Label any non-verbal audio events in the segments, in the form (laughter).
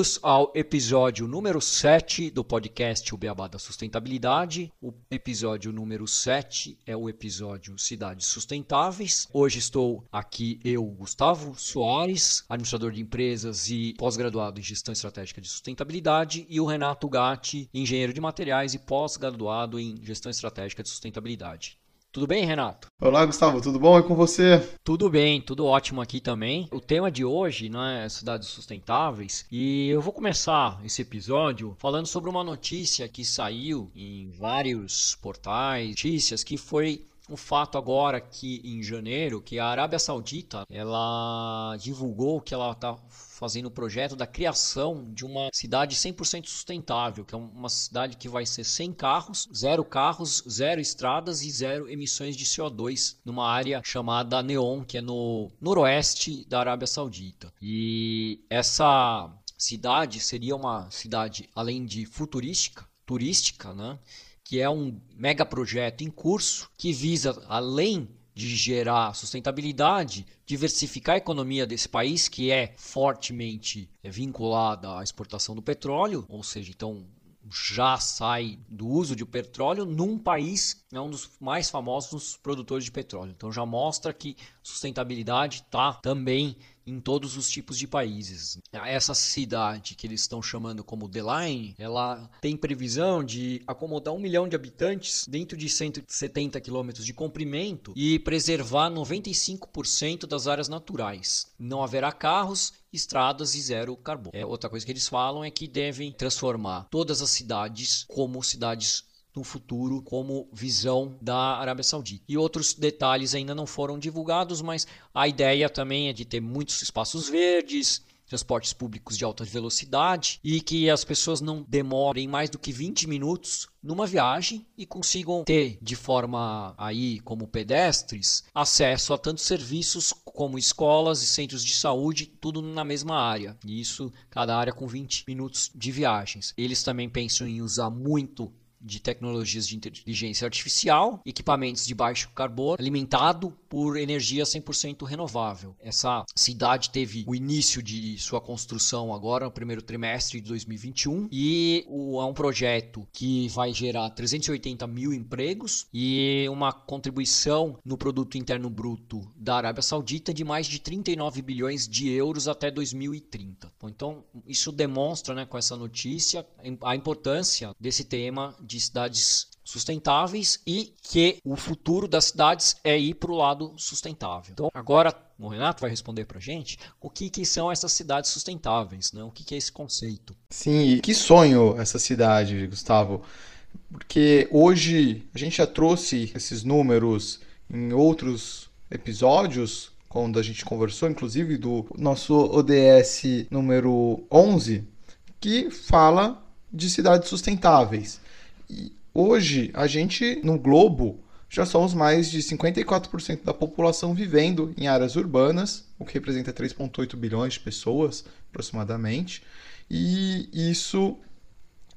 Bem-vindos ao episódio número 7 do podcast O Beabá da Sustentabilidade. O episódio número 7 é o episódio Cidades Sustentáveis. Hoje estou aqui eu, Gustavo Soares, administrador de empresas e pós-graduado em Gestão Estratégica de Sustentabilidade, e o Renato Gatti, engenheiro de materiais e pós-graduado em Gestão Estratégica de Sustentabilidade. Tudo bem, Renato? Olá, Gustavo, tudo bom? E com você? Tudo bem, tudo ótimo aqui também. O tema de hoje né, é cidades sustentáveis e eu vou começar esse episódio falando sobre uma notícia que saiu em vários portais, notícias que foi um fato agora que em janeiro que a Arábia Saudita ela divulgou que ela está fazendo o projeto da criação de uma cidade 100% sustentável, que é uma cidade que vai ser sem carros, zero carros, zero estradas e zero emissões de CO2, numa área chamada Neom, que é no noroeste da Arábia Saudita. E essa cidade seria uma cidade, além de futurística, turística, né? que é um mega projeto em curso que visa, além de gerar sustentabilidade, diversificar a economia desse país, que é fortemente vinculada à exportação do petróleo, ou seja, então já sai do uso de petróleo num país é um dos mais famosos produtores de petróleo. Então já mostra que sustentabilidade está também em todos os tipos de países. Essa cidade que eles estão chamando como The Line, ela tem previsão de acomodar um milhão de habitantes dentro de 170 quilômetros de comprimento e preservar 95% das áreas naturais. Não haverá carros estradas e zero carbono. É, outra coisa que eles falam é que devem transformar todas as cidades como cidades no futuro como visão da Arábia Saudita. E outros detalhes ainda não foram divulgados, mas a ideia também é de ter muitos espaços verdes, transportes públicos de alta velocidade e que as pessoas não demorem mais do que 20 minutos numa viagem e consigam ter de forma aí como pedestres acesso a tantos serviços como escolas e centros de saúde, tudo na mesma área. E isso cada área com 20 minutos de viagens. Eles também pensam em usar muito de tecnologias de inteligência artificial, equipamentos de baixo carbono, alimentado por energia 100% renovável. Essa cidade teve o início de sua construção agora no primeiro trimestre de 2021 e é um projeto que vai gerar 380 mil empregos e uma contribuição no produto interno bruto da Arábia Saudita de mais de 39 bilhões de euros até 2030. Então isso demonstra, né, com essa notícia, a importância desse tema de cidades sustentáveis e que o futuro das cidades é ir para o lado sustentável. Então, agora o Renato vai responder para a gente o que, que são essas cidades sustentáveis, né? o que, que é esse conceito. Sim, que sonho essa cidade, Gustavo. Porque hoje a gente já trouxe esses números em outros episódios, quando a gente conversou, inclusive do nosso ODS número 11, que fala de cidades sustentáveis. Hoje, a gente, no globo, já somos mais de 54% da população vivendo em áreas urbanas, o que representa 3,8 bilhões de pessoas, aproximadamente. E isso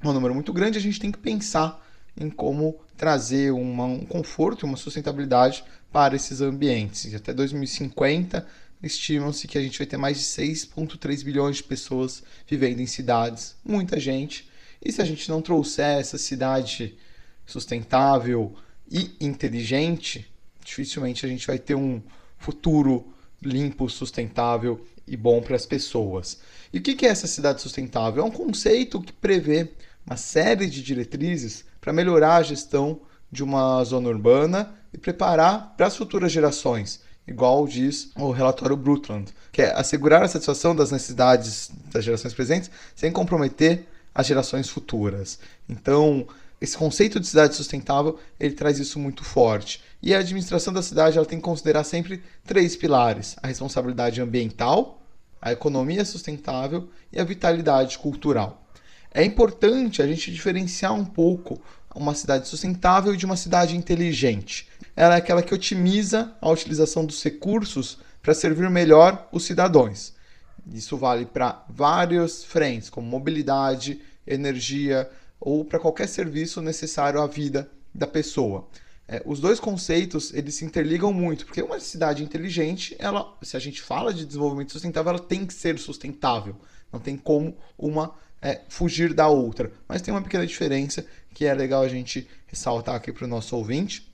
é um número muito grande, a gente tem que pensar em como trazer uma, um conforto e uma sustentabilidade para esses ambientes. E até 2050, estimam-se que a gente vai ter mais de 6,3 bilhões de pessoas vivendo em cidades, muita gente, e se a gente não trouxer essa cidade sustentável e inteligente, dificilmente a gente vai ter um futuro limpo, sustentável e bom para as pessoas. E o que é essa cidade sustentável? É um conceito que prevê uma série de diretrizes para melhorar a gestão de uma zona urbana e preparar para as futuras gerações, igual diz o relatório Brundtland, que é assegurar a satisfação das necessidades das gerações presentes sem comprometer as gerações futuras. Então, esse conceito de cidade sustentável, ele traz isso muito forte. E a administração da cidade ela tem que considerar sempre três pilares: a responsabilidade ambiental, a economia sustentável e a vitalidade cultural. É importante a gente diferenciar um pouco uma cidade sustentável de uma cidade inteligente. ela é aquela que otimiza a utilização dos recursos para servir melhor os cidadãos. Isso vale para vários frentes, como mobilidade, energia ou para qualquer serviço necessário à vida da pessoa. É, os dois conceitos eles se interligam muito, porque uma cidade inteligente, ela, se a gente fala de desenvolvimento sustentável, ela tem que ser sustentável. Não tem como uma é, fugir da outra. Mas tem uma pequena diferença que é legal a gente ressaltar aqui para o nosso ouvinte.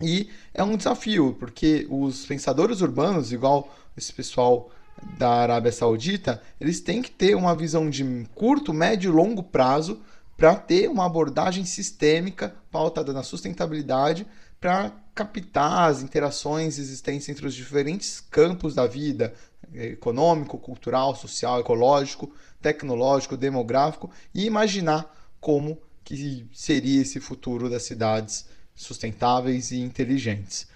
E é um desafio, porque os pensadores urbanos, igual esse pessoal da Arábia Saudita, eles têm que ter uma visão de curto, médio e longo prazo para ter uma abordagem sistêmica pautada na sustentabilidade para captar as interações existentes entre os diferentes campos da vida, econômico, cultural, social, ecológico, tecnológico, demográfico e imaginar como que seria esse futuro das cidades sustentáveis e inteligentes.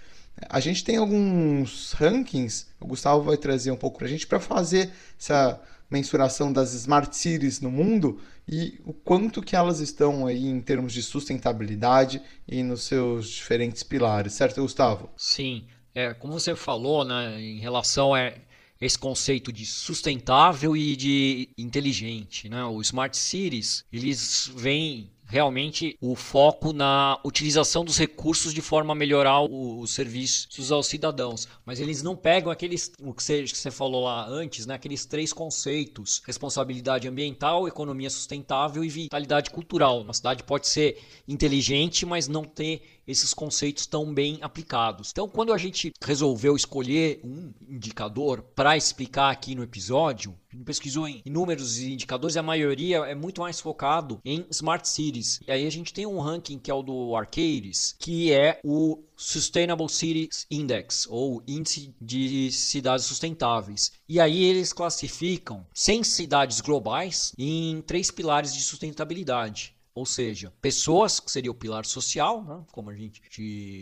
A gente tem alguns rankings, o Gustavo vai trazer um pouco para a gente para fazer essa mensuração das smart cities no mundo e o quanto que elas estão aí em termos de sustentabilidade e nos seus diferentes pilares, certo, Gustavo? Sim, é, como você falou, né, em relação a esse conceito de sustentável e de inteligente, né? Os smart cities, eles vêm realmente o foco na utilização dos recursos de forma a melhorar os serviços aos cidadãos. Mas eles não pegam aqueles, o que você, que você falou lá antes, né? aqueles três conceitos: responsabilidade ambiental, economia sustentável e vitalidade cultural. Uma cidade pode ser inteligente, mas não ter esses conceitos tão bem aplicados. Então, quando a gente resolveu escolher um indicador para explicar aqui no episódio, pesquisou em inúmeros indicadores e a maioria é muito mais focado em smart cities. E aí a gente tem um ranking que é o do Arcades, que é o Sustainable Cities Index, ou Índice de Cidades Sustentáveis. E aí eles classificam 100 cidades globais em três pilares de sustentabilidade. Ou seja, pessoas, que seria o pilar social, né? como a gente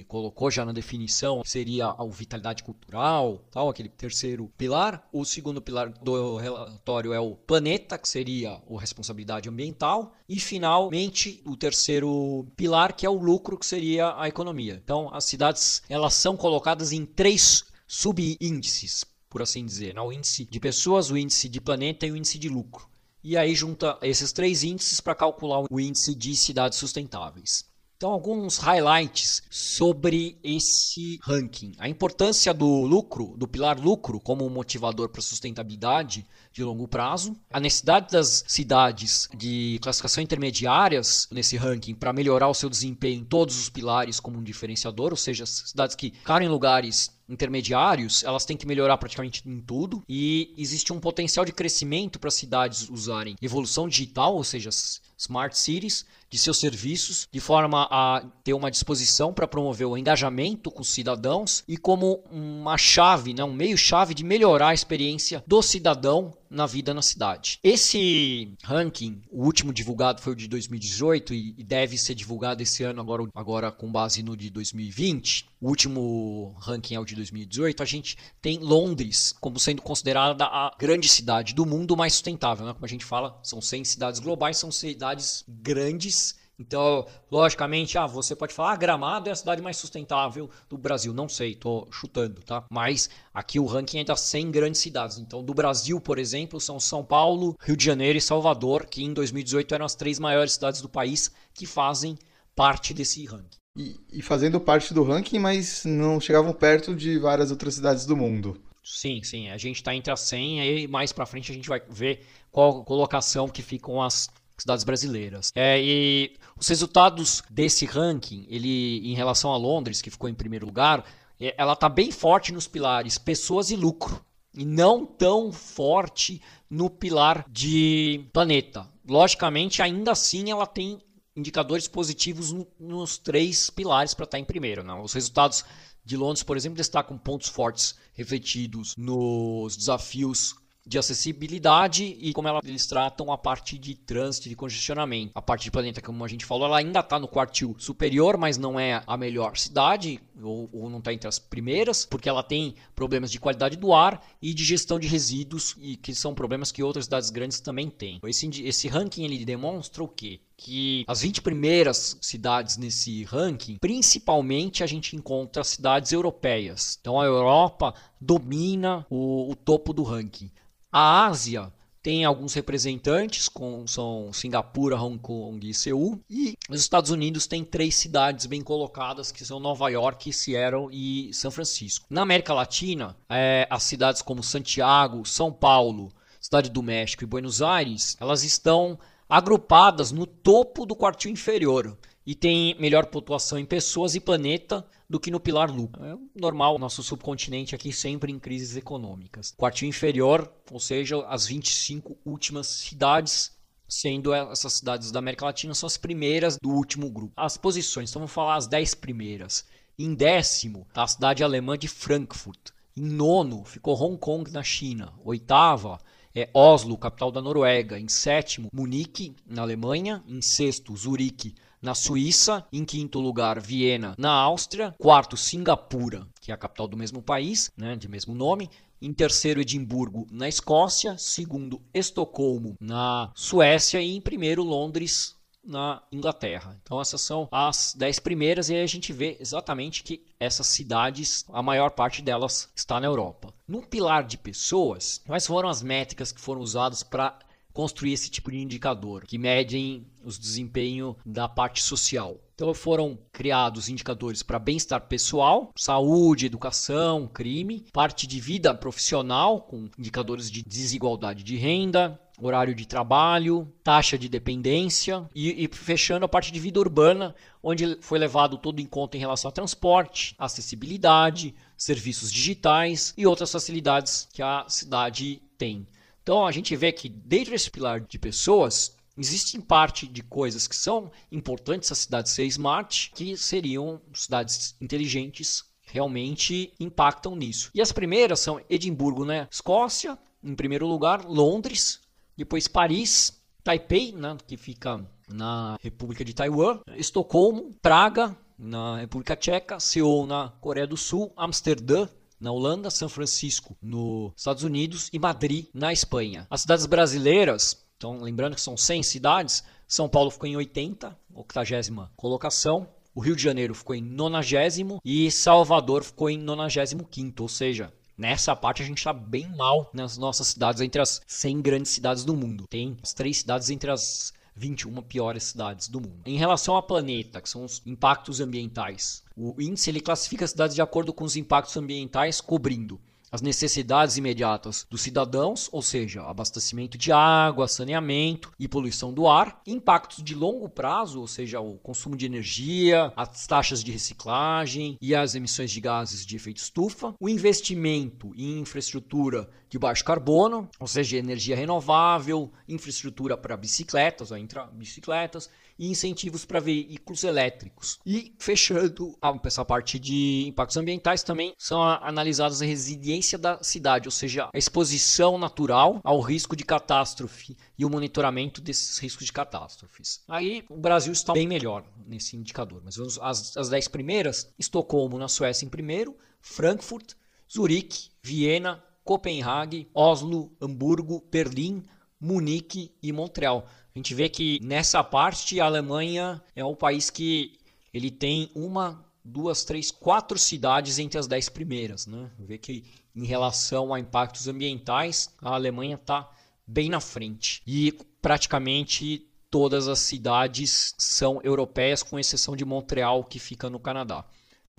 colocou já na definição, seria a vitalidade cultural, tal, aquele terceiro pilar. O segundo pilar do relatório é o planeta, que seria a responsabilidade ambiental. E, finalmente, o terceiro pilar, que é o lucro, que seria a economia. Então, as cidades elas são colocadas em três subíndices, por assim dizer. Né? O índice de pessoas, o índice de planeta e o índice de lucro e aí junta esses três índices para calcular o índice de cidades sustentáveis. Então, alguns highlights sobre esse ranking. A importância do lucro, do pilar lucro, como motivador para sustentabilidade de longo prazo. A necessidade das cidades de classificação intermediárias nesse ranking para melhorar o seu desempenho em todos os pilares como um diferenciador, ou seja, cidades que ficaram em lugares intermediários, elas têm que melhorar praticamente em tudo. E existe um potencial de crescimento para cidades usarem evolução digital, ou seja, smart cities, de seus serviços, de forma a ter uma disposição para promover o engajamento com os cidadãos e como uma chave, né, um meio-chave de melhorar a experiência do cidadão na vida na cidade. Esse ranking, o último divulgado foi o de 2018 e deve ser divulgado esse ano agora, agora com base no de 2020. O último ranking é o de 2018. A gente tem Londres como sendo considerada a grande cidade do mundo mais sustentável, né? Como a gente fala, são 100 cidades globais, são cidades grandes então, logicamente, ah, você pode falar, ah, Gramado é a cidade mais sustentável do Brasil. Não sei, tô chutando, tá? Mas aqui o ranking é das 100 grandes cidades. Então, do Brasil, por exemplo, são São Paulo, Rio de Janeiro e Salvador, que em 2018 eram as três maiores cidades do país que fazem parte desse ranking. E, e fazendo parte do ranking, mas não chegavam perto de várias outras cidades do mundo. Sim, sim. A gente está entre as 100 e mais para frente a gente vai ver qual colocação que ficam as cidades brasileiras. É, e os resultados desse ranking, ele em relação a Londres, que ficou em primeiro lugar, é, ela está bem forte nos pilares pessoas e lucro. E não tão forte no pilar de planeta. Logicamente, ainda assim, ela tem indicadores positivos no, nos três pilares para estar tá em primeiro. Né? Os resultados de Londres, por exemplo, destacam pontos fortes refletidos nos desafios de acessibilidade e como ela, eles tratam a parte de trânsito de congestionamento. A parte de planeta, como a gente falou, ela ainda está no quartil superior, mas não é a melhor cidade. ou, ou não está entre as primeiras, porque ela tem problemas de qualidade do ar e de gestão de resíduos, e que são problemas que outras cidades grandes também têm. Esse, esse ranking ele demonstra o quê? que as 20 primeiras cidades nesse ranking, principalmente a gente encontra cidades europeias. Então a Europa domina o, o topo do ranking. A Ásia tem alguns representantes, como são Singapura, Hong Kong e Seul. E os Estados Unidos tem três cidades bem colocadas, que são Nova York, Seattle e São Francisco. Na América Latina, é, as cidades como Santiago, São Paulo, Cidade do México e Buenos Aires, elas estão agrupadas no topo do quartil inferior e tem melhor pontuação em pessoas e planeta do que no pilar lucro. É normal, nosso subcontinente aqui sempre em crises econômicas. Quartil inferior, ou seja, as 25 últimas cidades sendo essas cidades da América Latina são as primeiras do último grupo. As posições, então vamos falar as 10 primeiras. Em décimo está a cidade alemã de Frankfurt. Em nono ficou Hong Kong na China. Oitava é Oslo, capital da Noruega. Em sétimo, Munique, na Alemanha. Em sexto, Zurique, na Suíça, em quinto lugar, Viena, na Áustria, quarto, Singapura, que é a capital do mesmo país, né, de mesmo nome, em terceiro, Edimburgo, na Escócia, segundo, Estocolmo, na Suécia. E em primeiro, Londres, na Inglaterra. Então essas são as dez primeiras. E aí a gente vê exatamente que essas cidades, a maior parte delas está na Europa. No pilar de pessoas, quais foram as métricas que foram usadas para construir esse tipo de indicador, que medem os desempenho da parte social. Então foram criados indicadores para bem-estar pessoal, saúde, educação, crime, parte de vida profissional, com indicadores de desigualdade de renda, horário de trabalho, taxa de dependência e, e, fechando a parte de vida urbana, onde foi levado todo em conta em relação a transporte, acessibilidade, serviços digitais e outras facilidades que a cidade tem. Então a gente vê que dentro desse pilar de pessoas existem parte de coisas que são importantes a cidade ser smart, que seriam cidades inteligentes realmente impactam nisso. E as primeiras são Edimburgo, né? Escócia, em primeiro lugar, Londres, depois Paris, Taipei, né, que fica na República de Taiwan, Estocolmo, Praga, na República Tcheca, Seul, na Coreia do Sul, Amsterdã, na Holanda, São Francisco, nos Estados Unidos e Madrid, na Espanha. As cidades brasileiras, então lembrando que são 100 cidades, São Paulo ficou em 80, 80 colocação. O Rio de Janeiro ficou em 90 e Salvador ficou em 95, ou seja, Nessa parte a gente está bem mal nas nossas cidades, entre as 100 grandes cidades do mundo. Tem as três cidades entre as 21 piores cidades do mundo. Em relação ao planeta, que são os impactos ambientais, o índice ele classifica as cidades de acordo com os impactos ambientais, cobrindo as necessidades imediatas dos cidadãos, ou seja, abastecimento de água, saneamento e poluição do ar, impactos de longo prazo, ou seja, o consumo de energia, as taxas de reciclagem e as emissões de gases de efeito estufa, o investimento em infraestrutura de baixo carbono, ou seja, energia renovável, infraestrutura para bicicletas, ou intra bicicletas, e incentivos para veículos elétricos. E fechando essa parte de impactos ambientais também são analisadas a resiliência da cidade, ou seja, a exposição natural ao risco de catástrofe e o monitoramento desses riscos de catástrofes. Aí o Brasil está bem melhor nesse indicador, mas vamos as, as 10 primeiras, Estocolmo na Suécia em primeiro, Frankfurt, Zurique, Viena, Copenhague, Oslo, Hamburgo, Berlim, Munique e Montreal. A gente vê que nessa parte a Alemanha é o país que ele tem uma, duas, três, quatro cidades entre as dez primeiras. Né? Vê que em relação a impactos ambientais, a Alemanha está bem na frente. E praticamente todas as cidades são europeias, com exceção de Montreal, que fica no Canadá.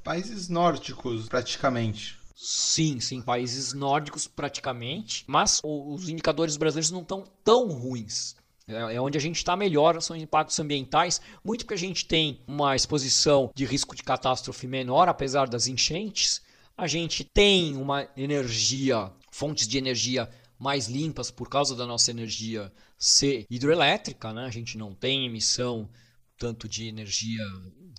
Países nórdicos, praticamente. Sim, sim, países nórdicos praticamente, mas os indicadores brasileiros não estão tão ruins. É, é onde a gente está melhor, são impactos ambientais, muito porque a gente tem uma exposição de risco de catástrofe menor, apesar das enchentes. A gente tem uma energia, fontes de energia mais limpas por causa da nossa energia ser hidroelétrica, né? A gente não tem emissão tanto de energia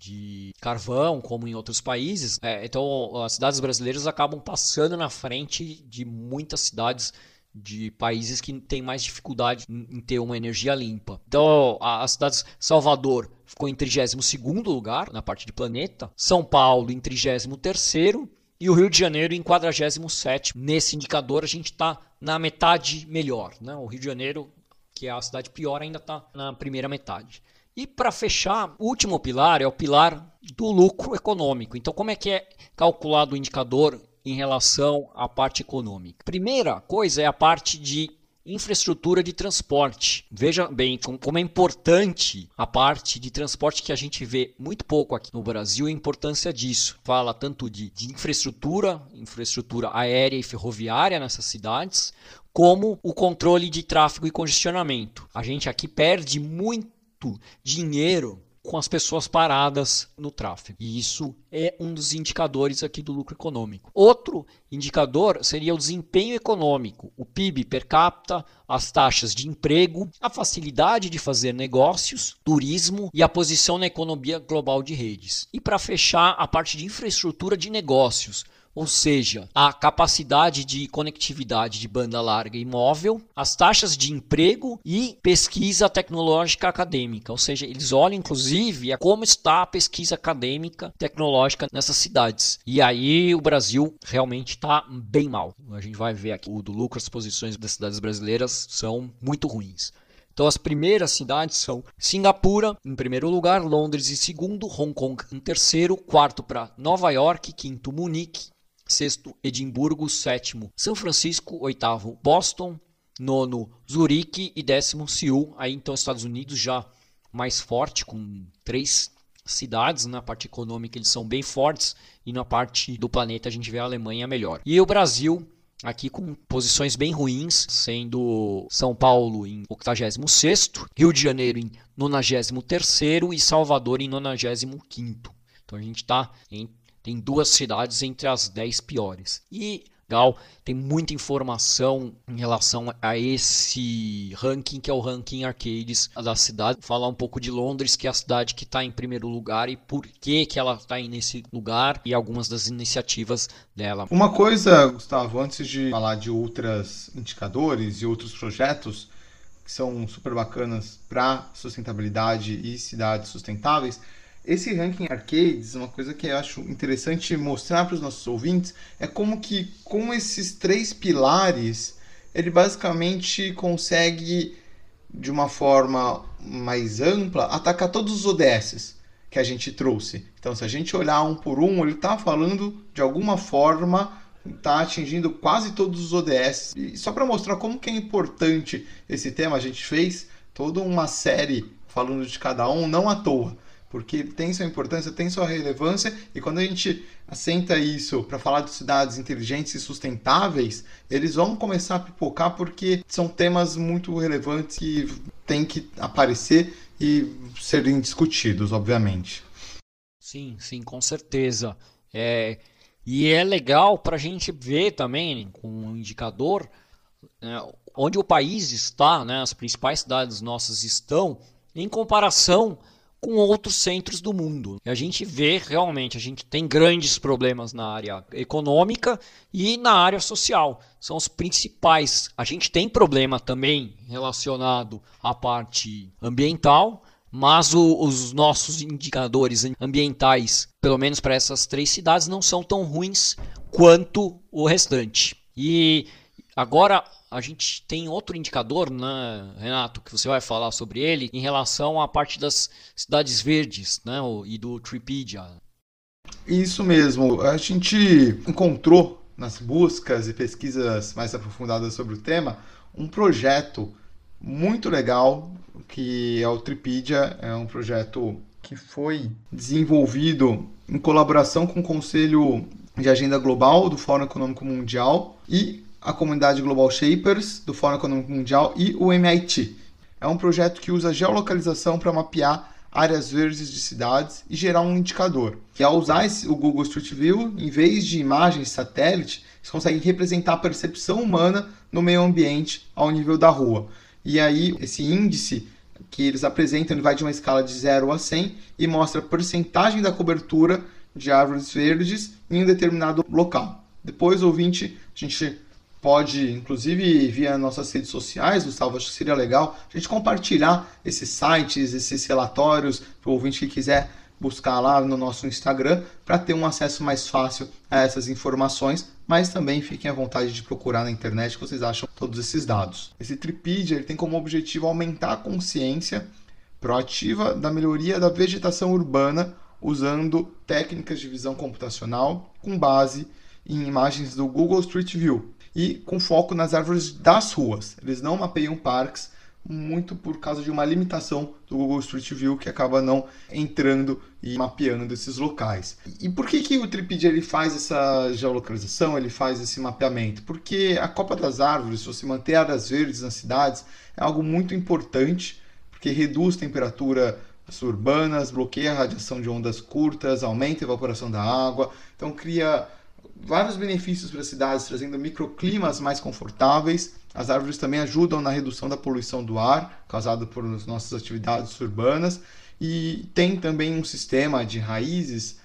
de carvão como em outros países. É, então, as cidades brasileiras acabam passando na frente de muitas cidades de países que têm mais dificuldade em ter uma energia limpa. Então, a, a cidade de Salvador ficou em 32º lugar na parte de planeta, São Paulo em 33º e o Rio de Janeiro em 47º. Nesse indicador a gente está na metade melhor. Né? O Rio de Janeiro, que é a cidade pior, ainda está na primeira metade. E para fechar, o último pilar é o pilar do lucro econômico. Então, como é que é calculado o indicador em relação à parte econômica? Primeira coisa é a parte de infraestrutura de transporte. Veja bem como é importante a parte de transporte que a gente vê muito pouco aqui no Brasil, a importância disso. Fala tanto de, de infraestrutura, infraestrutura aérea e ferroviária nessas cidades, como o controle de tráfego e congestionamento. A gente aqui perde muito dinheiro com as pessoas paradas no tráfego. E isso é um dos indicadores aqui do lucro econômico. Outro indicador seria o desempenho econômico, o PIB per capita, as taxas de emprego, a facilidade de fazer negócios, turismo e a posição na economia global de redes. E para fechar, a parte de infraestrutura de negócios, ou seja, a capacidade de conectividade de banda larga e móvel, as taxas de emprego e pesquisa tecnológica acadêmica, ou seja, eles olham inclusive a como está a pesquisa acadêmica tecnológica nessas cidades. E aí o Brasil realmente está bem mal. A gente vai ver aqui o do lucro, as posições das cidades brasileiras são muito ruins. Então as primeiras cidades são Singapura em primeiro lugar, Londres em segundo, Hong Kong em terceiro, quarto para Nova York, quinto Munique, sexto Edimburgo, sétimo São Francisco, oitavo Boston, nono Zurique e décimo Seul. Aí então Estados Unidos já mais forte com três cidades na parte econômica eles são bem fortes e na parte do planeta a gente vê a Alemanha melhor. E o Brasil aqui com posições bem ruins, sendo São Paulo em 86º, Rio de Janeiro em 93º e Salvador em 95º. Então a gente está tem duas cidades entre as 10 piores. E Gal tem muita informação em relação a esse ranking, que é o ranking arcades da cidade. Falar um pouco de Londres, que é a cidade que está em primeiro lugar e por que, que ela está nesse lugar e algumas das iniciativas dela. Uma coisa, Gustavo, antes de falar de outros indicadores e outros projetos que são super bacanas para sustentabilidade e cidades sustentáveis, esse ranking arcades, uma coisa que eu acho interessante mostrar para os nossos ouvintes é como que com esses três pilares ele basicamente consegue de uma forma mais ampla atacar todos os ODSs que a gente trouxe. Então, se a gente olhar um por um, ele está falando de alguma forma está atingindo quase todos os ODS. E só para mostrar como que é importante esse tema, a gente fez toda uma série falando de cada um, não à toa porque tem sua importância, tem sua relevância, e quando a gente assenta isso para falar de cidades inteligentes e sustentáveis, eles vão começar a pipocar porque são temas muito relevantes que têm que aparecer e serem discutidos, obviamente. Sim, sim, com certeza. É, e é legal para a gente ver também, com um indicador, né, onde o país está, né, as principais cidades nossas estão, em comparação com outros centros do mundo. E a gente vê realmente, a gente tem grandes problemas na área econômica e na área social. São os principais. A gente tem problema também relacionado à parte ambiental, mas o, os nossos indicadores ambientais, pelo menos para essas três cidades, não são tão ruins quanto o restante. E agora a gente tem outro indicador, né, Renato, que você vai falar sobre ele, em relação à parte das cidades verdes né, e do Tripedia. Isso mesmo. A gente encontrou nas buscas e pesquisas mais aprofundadas sobre o tema um projeto muito legal que é o Tripedia. É um projeto que foi desenvolvido em colaboração com o Conselho de Agenda Global do Fórum Econômico Mundial e a comunidade Global Shapers do Fórum Econômico Mundial e o MIT. É um projeto que usa geolocalização para mapear áreas verdes de cidades e gerar um indicador. E ao usar esse, o Google Street View, em vez de imagens satélite, eles conseguem representar a percepção humana no meio ambiente ao nível da rua. E aí, esse índice que eles apresentam ele vai de uma escala de 0 a 100 e mostra a porcentagem da cobertura de árvores verdes em um determinado local. Depois, ouvinte, a gente pode, inclusive via nossas redes sociais, Gustavo, acho que seria legal a gente compartilhar esses sites, esses relatórios, para o ouvinte que quiser buscar lá no nosso Instagram para ter um acesso mais fácil a essas informações, mas também fiquem à vontade de procurar na internet que vocês acham todos esses dados. Esse Tripedia tem como objetivo aumentar a consciência proativa da melhoria da vegetação urbana usando técnicas de visão computacional com base em imagens do Google Street View e com foco nas árvores das ruas. Eles não mapeiam parques, muito por causa de uma limitação do Google Street View que acaba não entrando e mapeando esses locais. E por que, que o Tripedia ele faz essa geolocalização, ele faz esse mapeamento? Porque a Copa das Árvores, você manter áreas verdes nas cidades, é algo muito importante, porque reduz temperatura urbanas, bloqueia a radiação de ondas curtas, aumenta a evaporação da água, então cria vários benefícios para as cidades, trazendo microclimas mais confortáveis. As árvores também ajudam na redução da poluição do ar causada por nossas atividades urbanas e tem também um sistema de raízes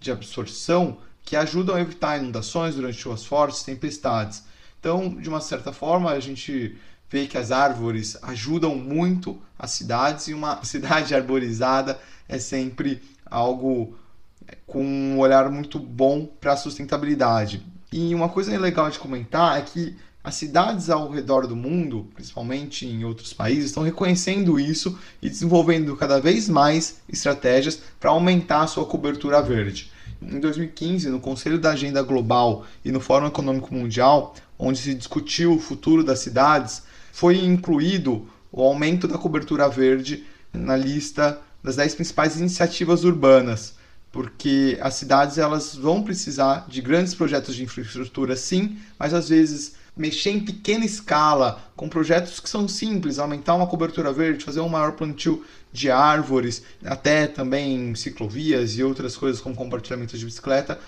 de absorção que ajudam a evitar inundações durante chuvas fortes, tempestades. Então, de uma certa forma, a gente vê que as árvores ajudam muito as cidades e uma (laughs) cidade arborizada é sempre algo com um olhar muito bom para a sustentabilidade. E uma coisa legal de comentar é que as cidades ao redor do mundo, principalmente em outros países, estão reconhecendo isso e desenvolvendo cada vez mais estratégias para aumentar a sua cobertura verde. Em 2015, no Conselho da Agenda Global e no Fórum Econômico Mundial, onde se discutiu o futuro das cidades, foi incluído o aumento da cobertura verde na lista das 10 principais iniciativas urbanas porque as cidades elas vão precisar de grandes projetos de infraestrutura, sim, mas às vezes mexer em pequena escala com projetos que são simples, aumentar uma cobertura verde, fazer um maior plantio de árvores, até também ciclovias e outras coisas como compartilhamento de bicicleta,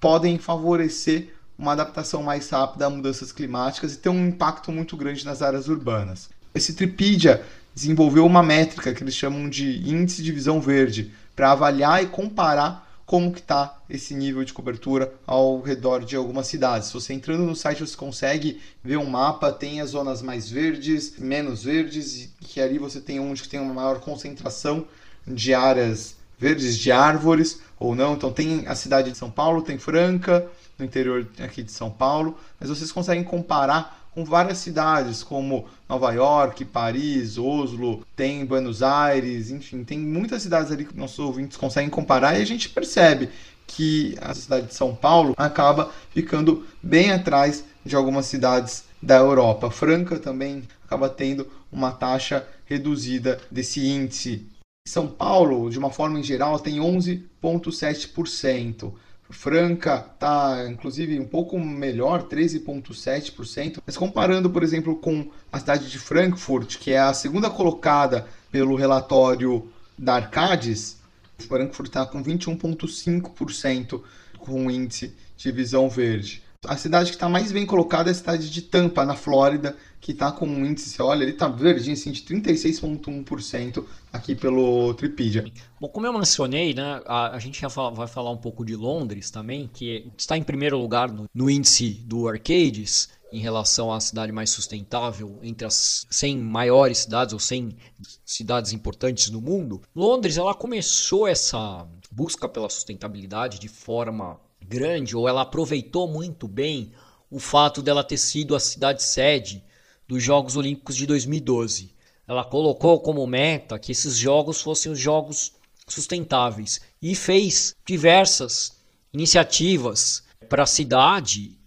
podem favorecer uma adaptação mais rápida a mudanças climáticas e ter um impacto muito grande nas áreas urbanas. Esse Tripedia desenvolveu uma métrica que eles chamam de índice de visão verde, para avaliar e comparar como que está esse nível de cobertura ao redor de algumas cidades. Se você entrando no site você consegue ver um mapa, tem as zonas mais verdes, menos verdes, que ali você tem onde tem uma maior concentração de áreas verdes, de árvores ou não. Então tem a cidade de São Paulo, tem Franca, no interior aqui de São Paulo, mas vocês conseguem comparar com várias cidades como Nova York, Paris, Oslo, tem Buenos Aires, enfim, tem muitas cidades ali que nossos ouvintes conseguem comparar e a gente percebe que a cidade de São Paulo acaba ficando bem atrás de algumas cidades da Europa. Franca também acaba tendo uma taxa reduzida desse índice. São Paulo, de uma forma em geral, tem 11,7%. Franca está, inclusive, um pouco melhor, 13,7%. Mas comparando, por exemplo, com a cidade de Frankfurt, que é a segunda colocada pelo relatório da Arcades, Frankfurt está com 21,5% com índice de visão verde. A cidade que está mais bem colocada é a cidade de Tampa, na Flórida, que está com um índice, olha, ele está verdinho assim, de 36,1% aqui pelo Tripedia. Bom, como eu mencionei, né, a, a gente vai falar um pouco de Londres também, que está em primeiro lugar no, no índice do Arcades, em relação à cidade mais sustentável entre as 100 maiores cidades ou 100 cidades importantes no mundo. Londres ela começou essa busca pela sustentabilidade de forma grande, ou ela aproveitou muito bem o fato dela ter sido a cidade sede dos Jogos Olímpicos de 2012. Ela colocou como meta que esses jogos fossem os jogos sustentáveis e fez diversas iniciativas para a cidade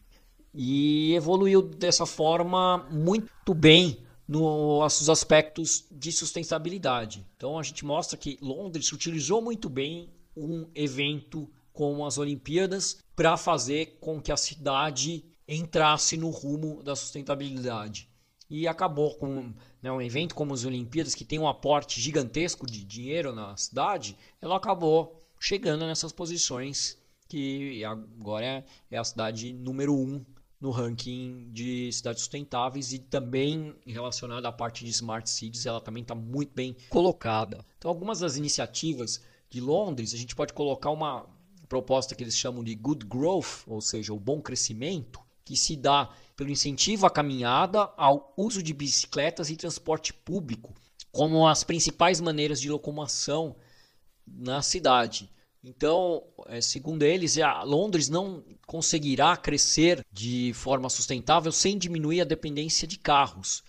e evoluiu dessa forma muito bem nos aspectos de sustentabilidade. Então a gente mostra que Londres utilizou muito bem um evento com as Olimpíadas para fazer com que a cidade entrasse no rumo da sustentabilidade. E acabou com né, um evento como as Olimpíadas, que tem um aporte gigantesco de dinheiro na cidade, ela acabou chegando nessas posições que agora é, a cidade número um no ranking de cidades sustentáveis e também relacionada à parte de smart cities, ela também está muito bem colocada. Então, algumas das iniciativas de Londres, a gente pode colocar uma proposta que eles chamam de good growth, ou seja, o bom crescimento, que se dá pelo incentivo à caminhada, ao uso de bicicletas e transporte público como as principais maneiras de locomoção na cidade. Então, é, segundo eles, Londres não conseguirá crescer de forma sustentável sem diminuir a dependência de carros.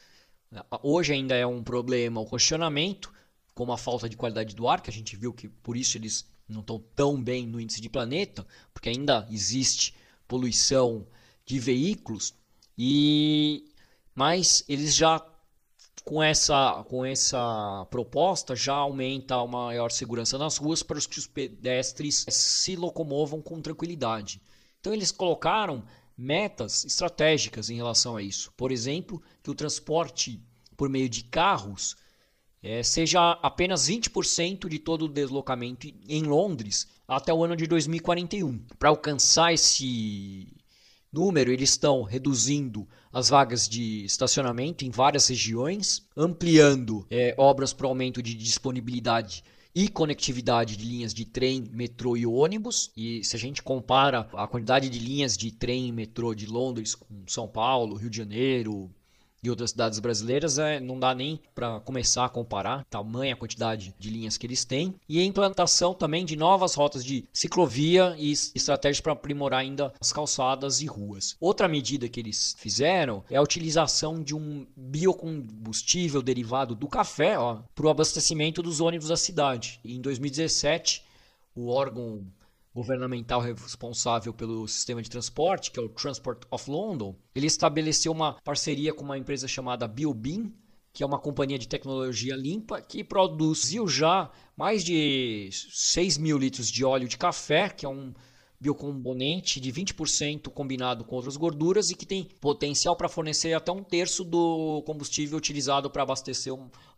Hoje ainda é um problema o questionamento, como a falta de qualidade do ar, que a gente viu que por isso eles não estão tão bem no índice de planeta, porque ainda existe poluição de veículos, e mas eles já com essa, com essa proposta já aumenta a maior segurança nas ruas para que os pedestres se locomovam com tranquilidade. Então eles colocaram metas estratégicas em relação a isso. Por exemplo, que o transporte por meio de carros é, seja apenas 20% de todo o deslocamento em Londres até o ano de 2041. Para alcançar esse número, eles estão reduzindo as vagas de estacionamento em várias regiões, ampliando é, obras para aumento de disponibilidade e conectividade de linhas de trem, metrô e ônibus. E se a gente compara a quantidade de linhas de trem e metrô de Londres com São Paulo, Rio de Janeiro, e outras cidades brasileiras, é, não dá nem para começar a comparar tamanha quantidade de linhas que eles têm. E a implantação também de novas rotas de ciclovia e estratégias para aprimorar ainda as calçadas e ruas. Outra medida que eles fizeram é a utilização de um biocombustível derivado do café para o abastecimento dos ônibus da cidade. Em 2017, o órgão governamental responsável pelo sistema de transporte, que é o Transport of London, ele estabeleceu uma parceria com uma empresa chamada Biobin, que é uma companhia de tecnologia limpa, que produziu já mais de 6 mil litros de óleo de café, que é um biocomponente de 20% combinado com outras gorduras e que tem potencial para fornecer até um terço do combustível utilizado para abastecer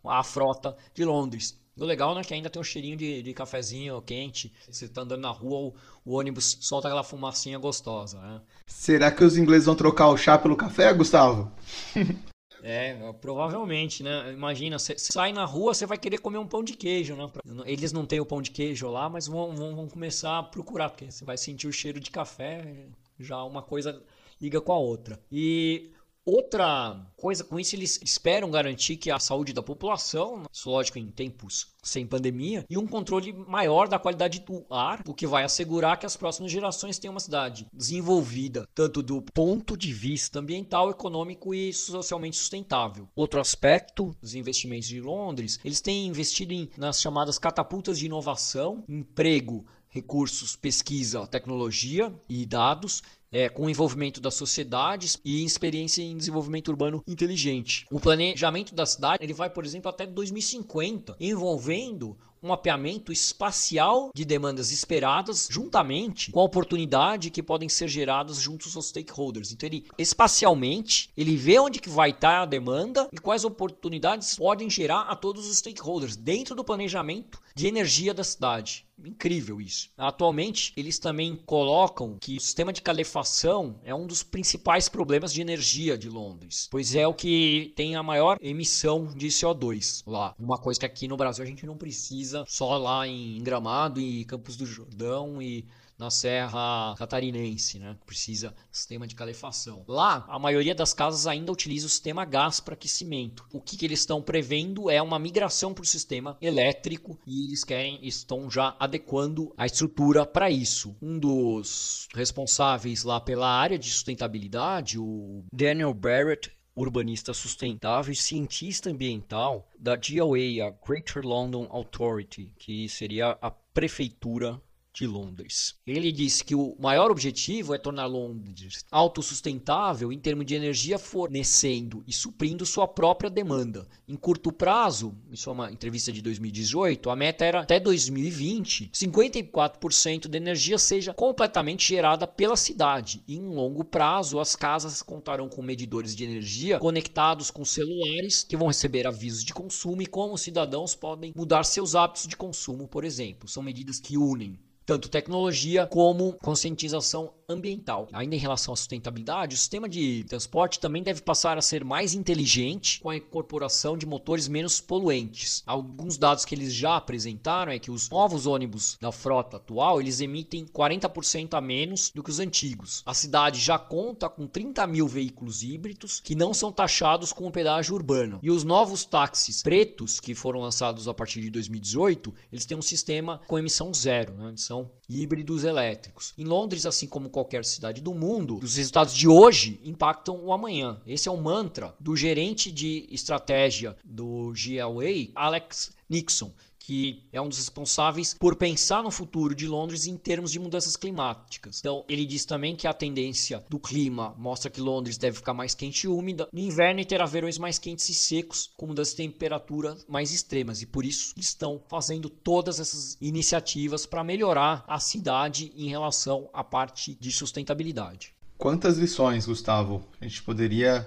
a frota de Londres. O legal né, é que ainda tem um cheirinho de, de cafezinho quente. Você está andando na rua, o, o, ônibus solta aquela fumacinha gostosa. Né? Será que os ingleses vão trocar o chá pelo café, Gustavo? (laughs) É, provavelmente, né? Imagina, você sai na rua, você vai querer comer um pão de queijo, né? Eles não têm o pão de queijo lá, mas vão, vão, vão começar a procurar, porque você vai sentir o cheiro de café, já uma coisa liga com a outra. E Outra coisa com isso, eles esperam garantir que a saúde da população, isso lógico em tempos sem pandemia, e um controle maior da qualidade do ar, o que vai assegurar que as próximas gerações tenham uma cidade desenvolvida, tanto do ponto de vista ambiental, econômico e socialmente sustentável. Outro aspecto dos investimentos de Londres, eles têm investido em, nas chamadas catapultas de inovação, emprego, recursos, pesquisa, tecnologia e dados, é, com o envolvimento das sociedades e experiência em desenvolvimento urbano inteligente. O planejamento da cidade ele vai, por exemplo, até 2050, envolvendo um mapeamento espacial de demandas esperadas, juntamente com a oportunidade que podem ser geradas juntos aos stakeholders. Então, ele espacialmente ele vê onde que vai estar a demanda e quais oportunidades podem gerar a todos os stakeholders dentro do planejamento de energia da cidade. Incrível isso. Atualmente, eles também colocam que o sistema de calefação é um dos principais problemas de energia de Londres, pois é o que tem a maior emissão de CO2 lá. Uma coisa que aqui no Brasil a gente não precisa, só lá em Gramado e Campos do Jordão e na Serra Catarinense, né? Precisa sistema de calefação. Lá, a maioria das casas ainda utiliza o sistema gás para aquecimento. O que, que eles estão prevendo é uma migração para o sistema elétrico e eles querem, estão já adequando a estrutura para isso. Um dos responsáveis lá pela área de sustentabilidade, o Daniel Barrett, urbanista sustentável e cientista ambiental da GLA, a Greater London Authority, que seria a prefeitura de Londres. Ele disse que o maior objetivo é tornar Londres autossustentável em termos de energia, fornecendo e suprindo sua própria demanda. Em curto prazo, isso é uma entrevista de 2018, a meta era até 2020, 54% da energia seja completamente gerada pela cidade. E em longo prazo, as casas contarão com medidores de energia conectados com celulares que vão receber avisos de consumo e como os cidadãos podem mudar seus hábitos de consumo, por exemplo. São medidas que unem tanto tecnologia como conscientização ambiental. Ainda em relação à sustentabilidade, o sistema de transporte também deve passar a ser mais inteligente com a incorporação de motores menos poluentes. Alguns dados que eles já apresentaram é que os novos ônibus da frota atual eles emitem 40% a menos do que os antigos. A cidade já conta com 30 mil veículos híbridos que não são taxados com o pedágio urbano. E os novos táxis pretos que foram lançados a partir de 2018, eles têm um sistema com emissão zero, né? são híbridos elétricos. Em Londres, assim como qualquer cidade do mundo, os resultados de hoje impactam o amanhã. Esse é o mantra do gerente de estratégia do GLA, Alex Nixon, que é um dos responsáveis por pensar no futuro de Londres em termos de mudanças climáticas. Então, ele diz também que a tendência do clima mostra que Londres deve ficar mais quente e úmida no inverno e terá verões mais quentes e secos, com mudanças de temperatura mais extremas. E por isso estão fazendo todas essas iniciativas para melhorar a cidade em relação à parte de sustentabilidade. Quantas lições, Gustavo, a gente poderia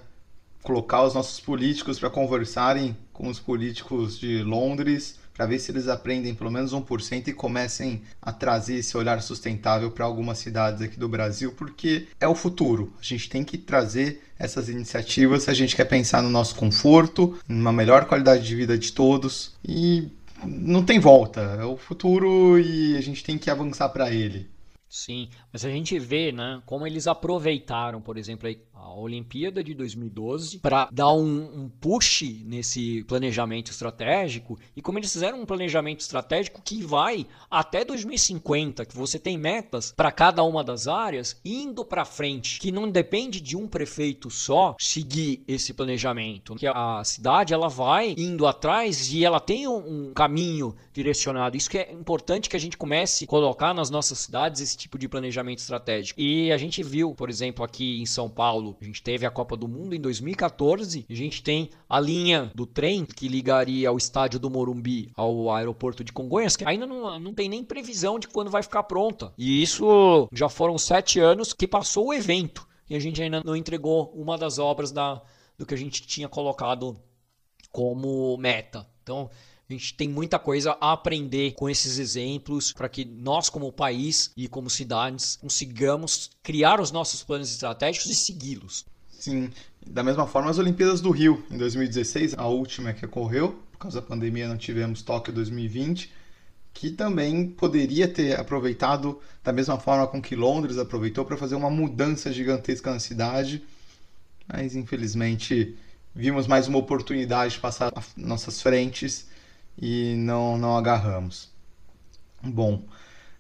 colocar os nossos políticos para conversarem com os políticos de Londres para ver se eles aprendem pelo menos 1% e comecem a trazer esse olhar sustentável para algumas cidades aqui do Brasil, porque é o futuro. A gente tem que trazer essas iniciativas se a gente quer pensar no nosso conforto, numa melhor qualidade de vida de todos e não tem volta. É o futuro e a gente tem que avançar para ele. Sim, mas a gente vê, né, como eles aproveitaram, por exemplo, a Olimpíada de 2012 para dar um, um, push nesse planejamento estratégico e como eles fizeram um planejamento estratégico que vai até 2050, que você tem metas para cada uma das áreas indo para frente, que não depende de um prefeito só seguir esse planejamento, que a cidade ela vai indo atrás e ela tem um, um caminho direcionado. Isso que é importante que a gente comece a colocar nas nossas cidades esse tipo de planejamento estratégico. E a gente viu, por exemplo, aqui em São Paulo, a gente teve a Copa do Mundo em 2014, a gente tem a linha do trem que ligaria o estádio do Morumbi ao aeroporto de Congonhas, que ainda não, não tem nem previsão de quando vai ficar pronta. E isso já foram sete anos que passou o evento e a gente ainda não entregou uma das obras da, do que a gente tinha colocado como meta. Então, a gente tem muita coisa a aprender com esses exemplos para que nós, como país e como cidades, consigamos criar os nossos planos estratégicos e segui-los. Sim, da mesma forma as Olimpíadas do Rio, em 2016, a última que ocorreu, por causa da pandemia não tivemos Tóquio 2020, que também poderia ter aproveitado da mesma forma com que Londres aproveitou para fazer uma mudança gigantesca na cidade, mas infelizmente vimos mais uma oportunidade de passar nossas frentes e não, não agarramos. Bom,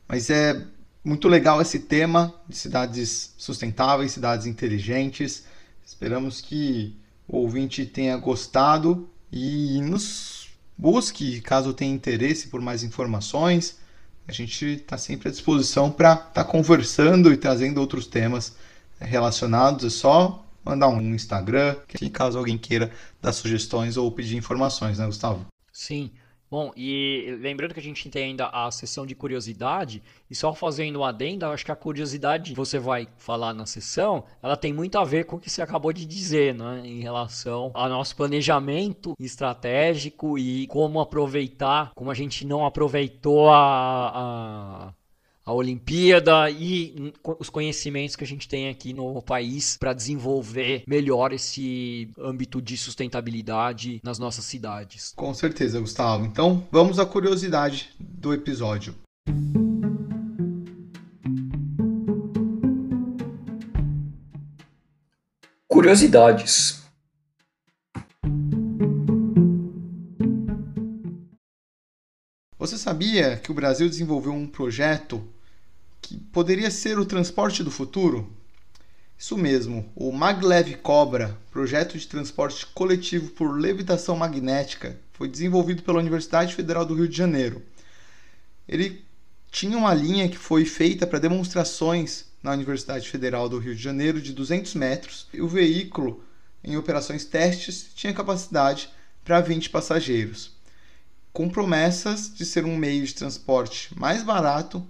mas é muito legal esse tema de cidades sustentáveis, cidades inteligentes. Esperamos que o ouvinte tenha gostado e nos busque caso tenha interesse por mais informações. A gente está sempre à disposição para estar tá conversando e trazendo outros temas relacionados. É só mandar um Instagram, que caso alguém queira dar sugestões ou pedir informações, né, Gustavo? Sim. Bom, e lembrando que a gente tem ainda a sessão de curiosidade, e só fazendo um adendo, acho que a curiosidade que você vai falar na sessão, ela tem muito a ver com o que você acabou de dizer, né? Em relação ao nosso planejamento estratégico e como aproveitar, como a gente não aproveitou a, a a Olimpíada e os conhecimentos que a gente tem aqui no país para desenvolver melhor esse âmbito de sustentabilidade nas nossas cidades. Com certeza, Gustavo. Então, vamos à curiosidade do episódio. Curiosidades. Você sabia que o Brasil desenvolveu um projeto poderia ser o transporte do futuro? Isso mesmo, o Maglev Cobra, projeto de transporte coletivo por levitação magnética, foi desenvolvido pela Universidade Federal do Rio de Janeiro. Ele tinha uma linha que foi feita para demonstrações na Universidade Federal do Rio de Janeiro de 200 metros e o veículo, em operações testes, tinha capacidade para 20 passageiros com promessas de ser um meio de transporte mais barato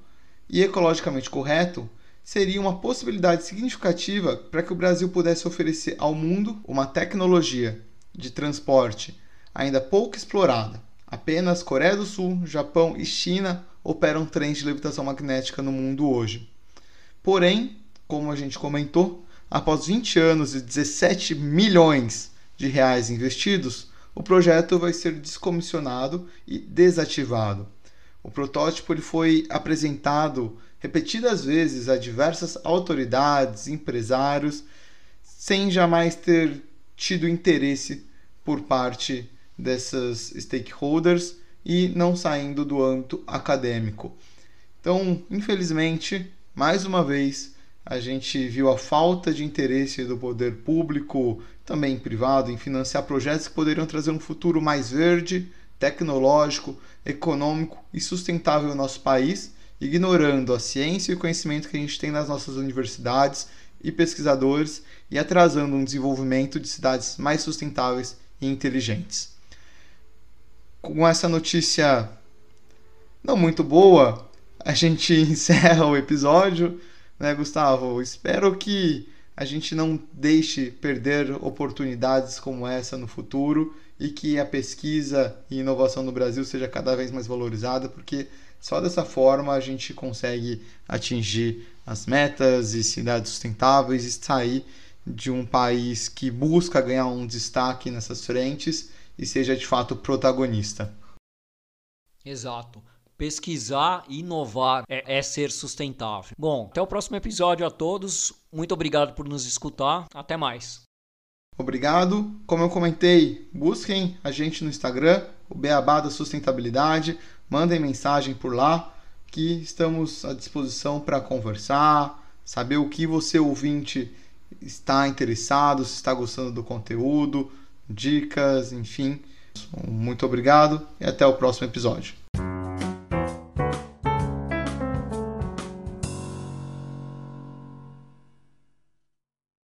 e ecologicamente correto, seria uma possibilidade significativa para que o Brasil pudesse oferecer ao mundo uma tecnologia de transporte ainda pouco explorada. Apenas Coreia do Sul, Japão e China operam trens de levitação magnética no mundo hoje. Porém, como a gente comentou, após 20 anos e 17 milhões de reais investidos, o projeto vai ser descomissionado e desativado. O protótipo ele foi apresentado repetidas vezes a diversas autoridades, empresários, sem jamais ter tido interesse por parte dessas stakeholders e não saindo do âmbito acadêmico. Então, infelizmente, mais uma vez, a gente viu a falta de interesse do poder público, também privado, em financiar projetos que poderiam trazer um futuro mais verde, tecnológico, econômico e sustentável ao nosso país, ignorando a ciência e o conhecimento que a gente tem nas nossas universidades e pesquisadores e atrasando um desenvolvimento de cidades mais sustentáveis e inteligentes. Com essa notícia não muito boa, a gente (laughs) encerra o episódio, né, Gustavo? Espero que a gente não deixe perder oportunidades como essa no futuro e que a pesquisa e inovação no Brasil seja cada vez mais valorizada, porque só dessa forma a gente consegue atingir as metas e cidades sustentáveis e sair de um país que busca ganhar um destaque nessas frentes e seja de fato protagonista. Exato. Pesquisar e inovar é, é, ser sustentável. Bom, até o próximo episódio a todos. Muito obrigado por nos escutar. Até mais. Obrigado. Como eu comentei, busquem a gente no Instagram, o Beabá da Sustentabilidade. Mandem mensagem por lá que estamos à disposição para conversar, saber o que você ouvinte está interessado, se está gostando do conteúdo, dicas, enfim. Muito obrigado e até o próximo episódio.